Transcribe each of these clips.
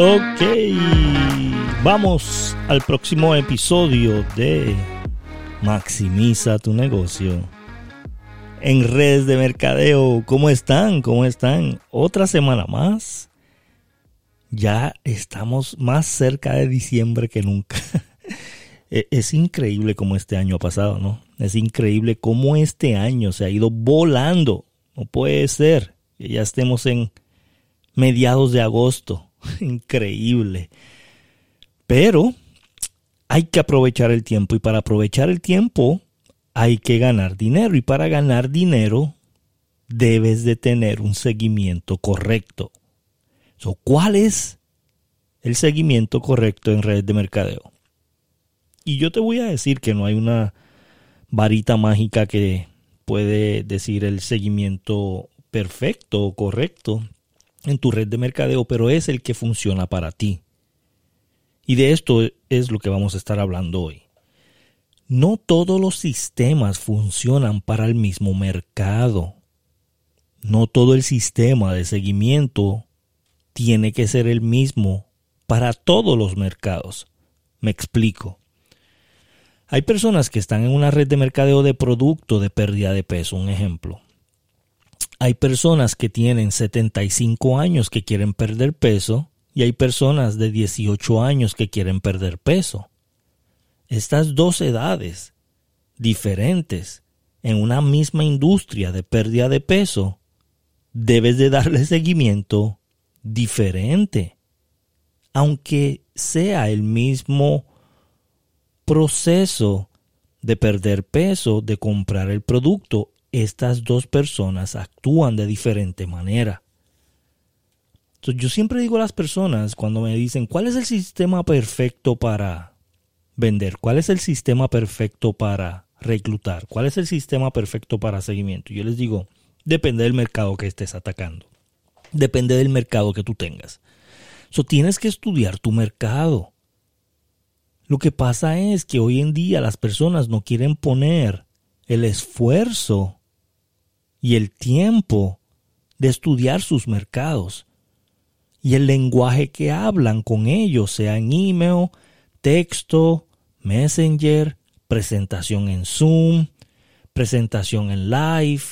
Ok, vamos al próximo episodio de Maximiza tu negocio. En redes de mercadeo, ¿cómo están? ¿Cómo están? Otra semana más. Ya estamos más cerca de diciembre que nunca. E-, es increíble cómo este año ha pasado, ¿no? Es increíble cómo este año se ha ido volando. No puede ser que ya estemos en mediados de agosto increíble. Pero hay que aprovechar el tiempo y para aprovechar el tiempo hay que ganar dinero y para ganar dinero debes de tener un seguimiento correcto. ¿Cuál es el seguimiento correcto en redes de mercadeo? Y yo te voy a decir que no hay una varita mágica que puede decir el seguimiento perfecto o correcto en tu red de mercadeo, pero es el que funciona para ti. Y de esto es lo que vamos a estar hablando hoy. No todos los sistemas funcionan para el mismo mercado. No todo el sistema de seguimiento tiene que ser el mismo para todos los mercados. Me explico. Hay personas que están en una red de mercadeo de producto de pérdida de peso, un ejemplo. Hay personas que tienen 75 años que quieren perder peso y hay personas de 18 años que quieren perder peso. Estas dos edades diferentes en una misma industria de pérdida de peso, debes de darle seguimiento diferente. Aunque sea el mismo proceso de perder peso, de comprar el producto, estas dos personas actúan de diferente manera. Entonces, yo siempre digo a las personas cuando me dicen, ¿cuál es el sistema perfecto para vender? ¿Cuál es el sistema perfecto para reclutar? ¿Cuál es el sistema perfecto para seguimiento? Yo les digo, depende del mercado que estés atacando. Depende del mercado que tú tengas. So, tienes que estudiar tu mercado. Lo que pasa es que hoy en día las personas no quieren poner el esfuerzo y el tiempo de estudiar sus mercados y el lenguaje que hablan con ellos, sea en email, texto, messenger, presentación en Zoom, presentación en live,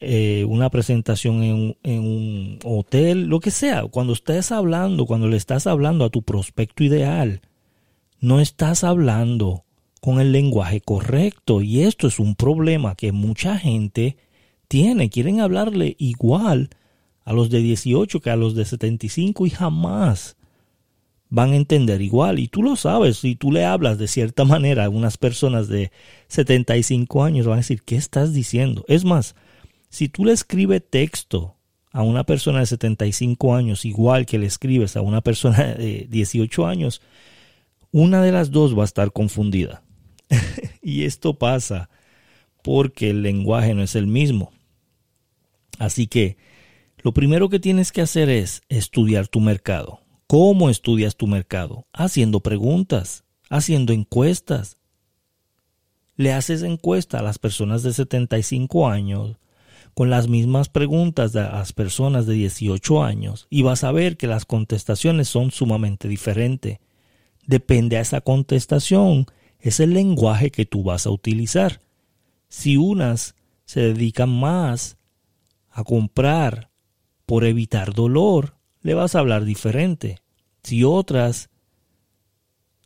eh, una presentación en, un hotel, lo que sea. Cuando estés hablando, cuando le estás hablando a tu prospecto ideal, no estás hablando con el lenguaje correcto. Y esto es un problema que mucha gente tiene, quieren hablarle igual a los de 18 que a los de 75 y jamás van a entender igual. Y tú lo sabes, si tú le hablas de cierta manera a unas personas de 75 años, van a decir, ¿qué estás diciendo? Es más, si tú le escribes texto a una persona de 75 años igual que le escribes a una persona de 18 años, una de las dos va a estar confundida. y esto pasa porque el lenguaje no es el mismo. Así que lo primero que tienes que hacer es estudiar tu mercado. ¿Cómo estudias tu mercado? Haciendo preguntas, haciendo encuestas. Le haces encuesta a las personas de 75 años con las mismas preguntas a las personas de 18 años y vas a ver que las contestaciones son sumamente diferentes. Depende a esa contestación, es el lenguaje que tú vas a utilizar. Si unas se dedican más a comprar por evitar dolor, le vas a hablar diferente. Si otras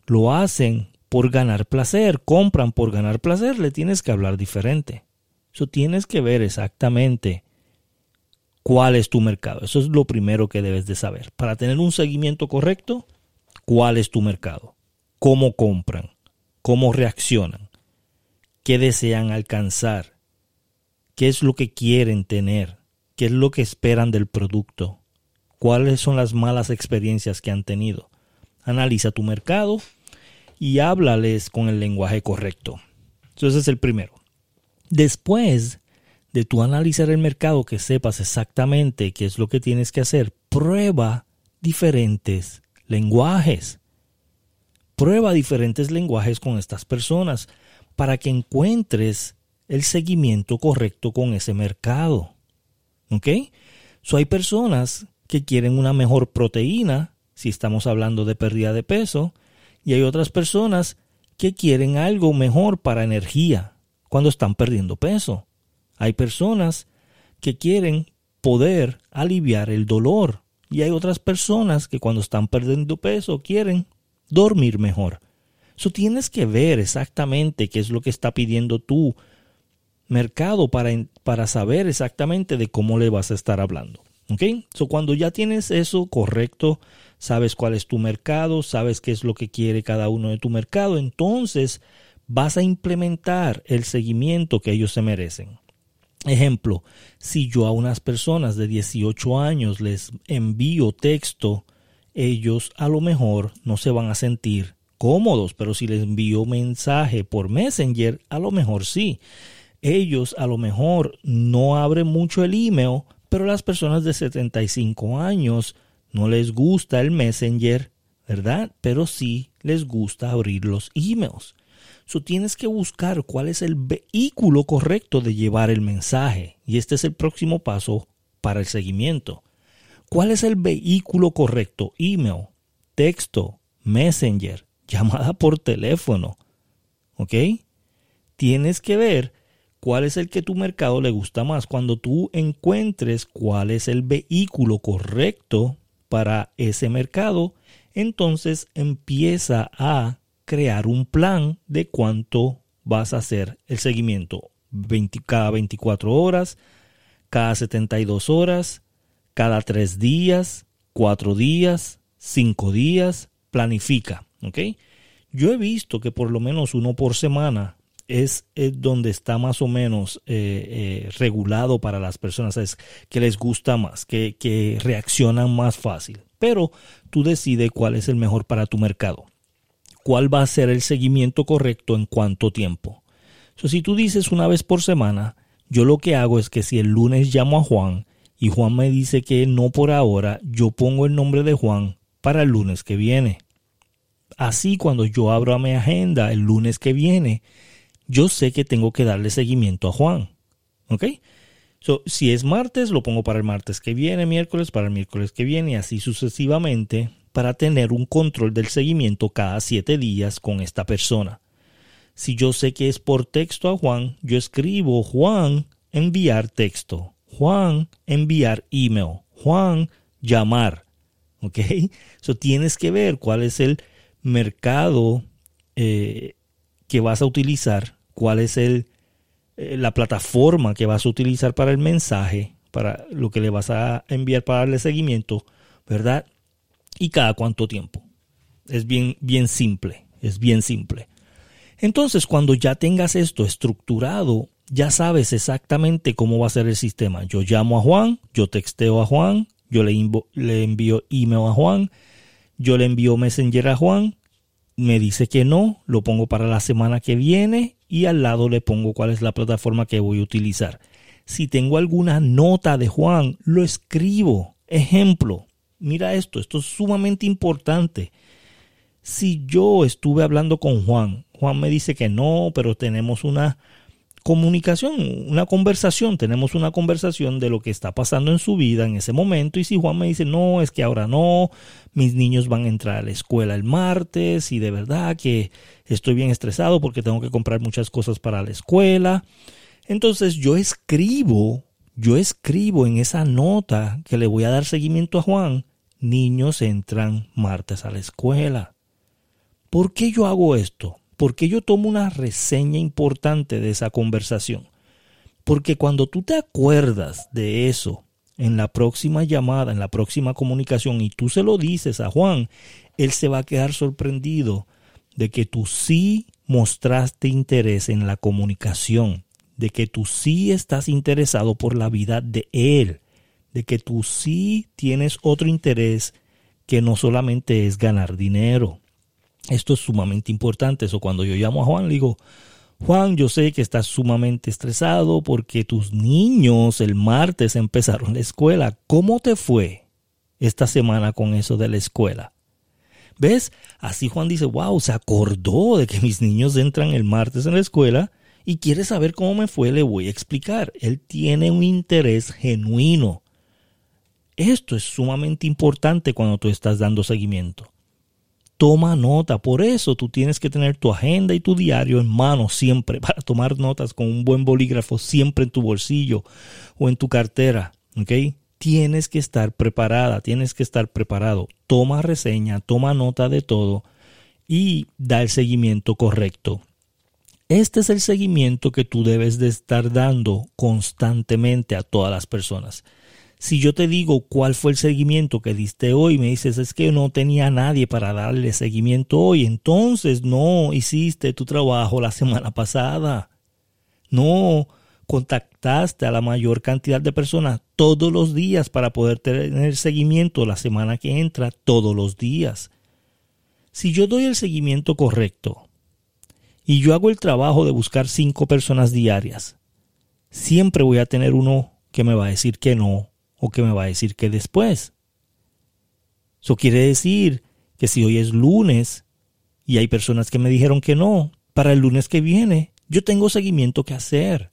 lo hacen por ganar placer, compran por ganar placer, le tienes que hablar diferente. Eso tienes que ver exactamente cuál es tu mercado. Eso es lo primero que debes de saber. Para tener un seguimiento correcto, cuál es tu mercado, cómo compran, cómo reaccionan, qué desean alcanzar, qué es lo que quieren tener, qué es lo que esperan del producto, cuáles son las malas experiencias que han tenido. Analiza tu mercado y háblales con el lenguaje correcto. Ese es el primero. Después de tu analizar el mercado, que sepas exactamente qué es lo que tienes que hacer, prueba diferentes lenguajes. Prueba diferentes lenguajes con estas personas para que encuentres el seguimiento correcto con ese mercado. ¿Ok? So hay personas que quieren una mejor proteína, si estamos hablando de pérdida de peso, y hay otras personas que quieren algo mejor para energía cuando están perdiendo peso. Hay personas que quieren poder aliviar el dolor y hay otras personas que cuando están perdiendo peso quieren dormir mejor. Eso tienes que ver exactamente qué es lo que está pidiendo tu mercado para, para saber exactamente de cómo le vas a estar hablando. ¿Ok? So, cuando ya tienes eso correcto, sabes cuál es tu mercado, sabes qué es lo que quiere cada uno de tu mercado, entonces vas a implementar el seguimiento que ellos se merecen. Ejemplo, si yo a unas personas de 18 años les envío texto ellos a lo mejor no se van a sentir cómodos, pero si les envío mensaje por Messenger, a lo mejor sí. Ellos a lo mejor no abren mucho el email, pero las personas de 75 años no les gusta el Messenger, ¿verdad? Pero sí les gusta abrir los emails. So tienes que buscar cuál es el vehículo correcto de llevar el mensaje. Y este es el próximo paso para el seguimiento. ¿Cuál es el vehículo correcto? Email, texto, messenger, llamada por teléfono. ¿Ok? Tienes que ver cuál es el que tu mercado le gusta más. Cuando tú encuentres cuál es el vehículo correcto para ese mercado, entonces empieza a crear un plan de cuánto vas a hacer el seguimiento. cada 24 horas, cada 72 horas, cada tres días, cuatro días, cinco días, planifica. Yo he visto que por lo menos uno por semana es, donde está más o menos eh, eh, regulado para las personas, es que les gusta más, que, que reaccionan más fácil. Pero tú decides cuál es el mejor para tu mercado. ¿Cuál va a ser el seguimiento correcto en cuánto tiempo? si tú dices una vez por semana, yo lo que hago es que si el lunes llamo a Juan y Juan me dice que no por ahora, yo pongo el nombre de Juan para el lunes que viene. Así cuando yo abro a mi agenda el lunes que viene, yo sé que tengo que darle seguimiento a Juan. ¿Ok? So, si es martes, lo pongo para el martes que viene, miércoles para el miércoles que viene y así sucesivamente para tener un control del seguimiento cada siete días con esta persona. Si yo sé que es por texto a Juan, yo escribo Juan enviar texto. Juan, enviar email. Juan, llamar. ¿Ok? So tienes que ver cuál es el mercado eh, que vas a utilizar, cuál es el, eh, la plataforma que vas a utilizar para el mensaje, para lo que le vas a enviar para darle seguimiento, ¿verdad? Y cada cuánto tiempo. Es bien, bien simple, es bien simple. Entonces, cuando ya tengas esto estructurado, ya sabes exactamente cómo va a ser el sistema. Yo llamo a Juan, yo texteo a Juan, yo le, le envío email a Juan, yo le envío Messenger a Juan, me dice que no, lo pongo para la semana que viene y al lado le pongo cuál es la plataforma que voy a utilizar. Si tengo alguna nota de Juan, lo escribo. Ejemplo, mira esto, esto es sumamente importante. Si yo estuve hablando con Juan, Juan me dice que no, pero tenemos una comunicación, una conversación, tenemos una conversación de lo que está pasando en su vida en ese momento y si Juan me dice, no, es que ahora no, mis niños van a entrar a la escuela el martes y de verdad que estoy bien estresado porque tengo que comprar muchas cosas para la escuela. Entonces yo escribo, yo escribo en esa nota que le voy a dar seguimiento a Juan, niños entran martes a la escuela. ¿Por qué yo hago esto? porque yo tomo una reseña importante de esa conversación? Porque cuando tú te acuerdas de eso en la próxima llamada, en la próxima comunicación, y tú se lo dices a Juan, él se va a quedar sorprendido de que tú sí mostraste interés en la comunicación, de que tú sí estás interesado por la vida de él, de que tú sí tienes otro interés que no solamente es ganar dinero. Esto es sumamente importante. Eso cuando yo llamo a Juan, le digo, Juan, yo sé que estás sumamente estresado porque tus niños el martes empezaron la escuela. ¿Cómo te fue esta semana con eso de la escuela? ¿Ves? Así Juan dice, wow, se acordó de que mis niños entran el martes en la escuela y quiere saber cómo me fue, le voy a explicar. Él tiene un interés genuino. Esto es sumamente importante cuando tú estás dando seguimiento. Toma nota, por eso tú tienes que tener tu agenda y tu diario en mano siempre para tomar notas con un buen bolígrafo siempre en tu bolsillo o en tu cartera, ¿ok? Tienes que estar preparada, tienes que estar preparado. Toma reseña, toma nota de todo y da el seguimiento correcto. Este es el seguimiento que tú debes de estar dando constantemente a todas las personas. Si yo te digo cuál fue el seguimiento que diste hoy, me dices es que no tenía nadie para darle seguimiento hoy, entonces no hiciste tu trabajo la semana pasada. No contactaste a la mayor cantidad de personas todos los días para poder tener seguimiento la semana que entra todos los días. Si yo doy el seguimiento correcto, y yo hago el trabajo de buscar cinco personas diarias, siempre voy a tener uno que me va a decir que no o que me va a decir que después. Eso quiere decir que si hoy es lunes y hay personas que me dijeron que no, para el lunes que viene yo tengo seguimiento que hacer.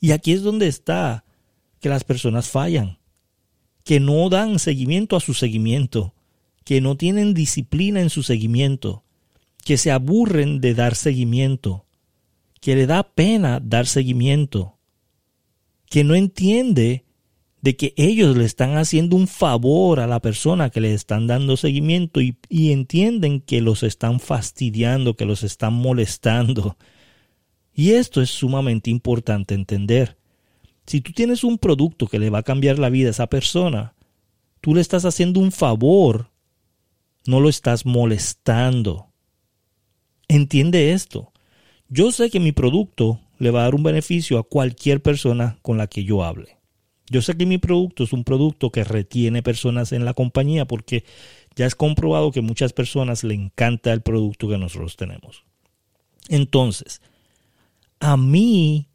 Y aquí es donde está que las personas fallan, que no dan seguimiento a su seguimiento, que no tienen disciplina en su seguimiento, que se aburren de dar seguimiento, que le da pena dar seguimiento, que no entiende de que ellos le están haciendo un favor a la persona que le están dando seguimiento y, y, entienden que los están fastidiando, que los están molestando. Y esto es sumamente importante entender. Si tú tienes un producto que le va a cambiar la vida a esa persona, tú le estás haciendo un favor, no lo estás molestando. Entiende esto. Yo sé que mi producto le va a dar un beneficio a cualquier persona con la que yo hable. Yo sé que mi producto es un producto que retiene personas en la compañía porque ya es comprobado que muchas personas le encanta el producto que nosotros tenemos. Entonces, a mí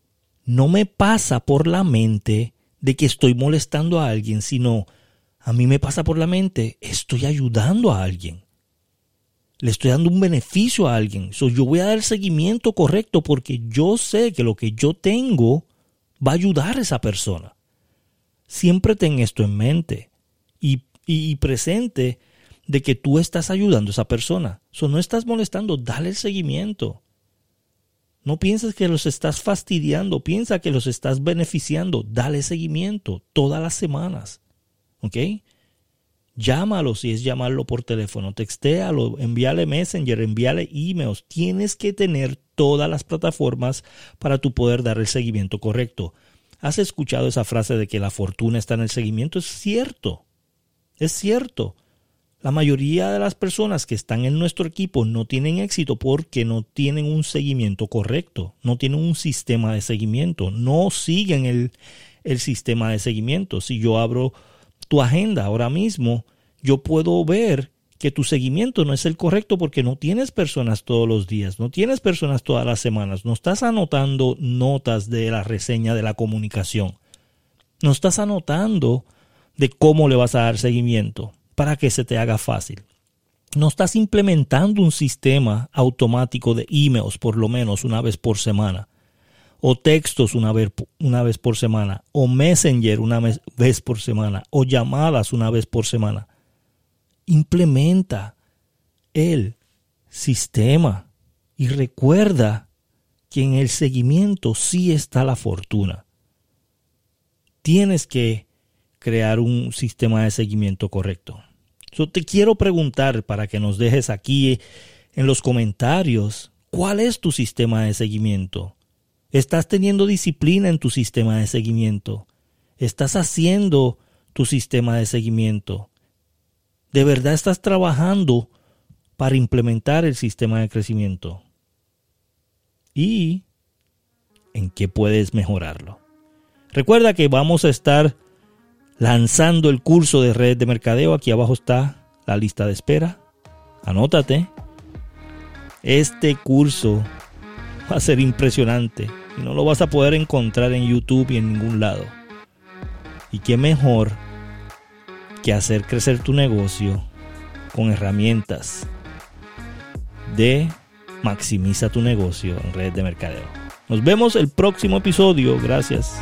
no me pasa por la mente de que estoy molestando a alguien, sino a mí me pasa por la mente, estoy ayudando a alguien le estoy dando un beneficio a alguien. Yo voy a dar seguimiento correcto porque yo sé que lo que yo tengo va a ayudar a esa persona. Siempre ten esto en mente y, y, presente de que tú estás ayudando a esa persona. So, no estás molestando, dale el seguimiento. No pienses que los estás fastidiando, piensa que los estás beneficiando, dale seguimiento todas las semanas. ¿Ok? Llámalo si es llamarlo por teléfono, textéalo, envíale Messenger, envíale emails. Tienes que tener todas las plataformas para tu poder dar el seguimiento correcto. ¿Has escuchado esa frase de que la fortuna está en el seguimiento? Es cierto. Es cierto. La mayoría de las personas que están en nuestro equipo no tienen éxito porque no tienen un seguimiento correcto, no tienen un sistema de seguimiento, no siguen el, el sistema de seguimiento. Si yo abro tu agenda ahora mismo, yo puedo ver que tu seguimiento no es el correcto porque no tienes personas todos los días, no tienes personas todas las semanas, no estás anotando notas de la reseña de la comunicación, no estás anotando de cómo le vas a dar seguimiento para que se te haga fácil. No estás implementando un sistema automático de emails por lo menos una vez por semana o textos una vez, una vez por semana, o Messenger una vez por semana, o llamadas una vez por semana. Implementa el sistema y recuerda que en el seguimiento sí está la fortuna. Tienes que crear un sistema de seguimiento correcto. Yo te quiero preguntar para que nos dejes aquí en los comentarios cuál es tu sistema de seguimiento. Estás teniendo disciplina en tu sistema de seguimiento. Estás haciendo tu sistema de seguimiento. De verdad estás trabajando para implementar el sistema de crecimiento. Y en qué puedes mejorarlo. Recuerda que vamos a estar lanzando el curso de red de mercadeo. Aquí abajo está la lista de espera. Anótate. Este curso va a ser impresionante y no lo vas a poder encontrar en YouTube y en ningún lado. Y qué mejor que hacer crecer tu negocio con herramientas de maximiza tu negocio en redes de mercadeo. Nos vemos el próximo episodio. Gracias.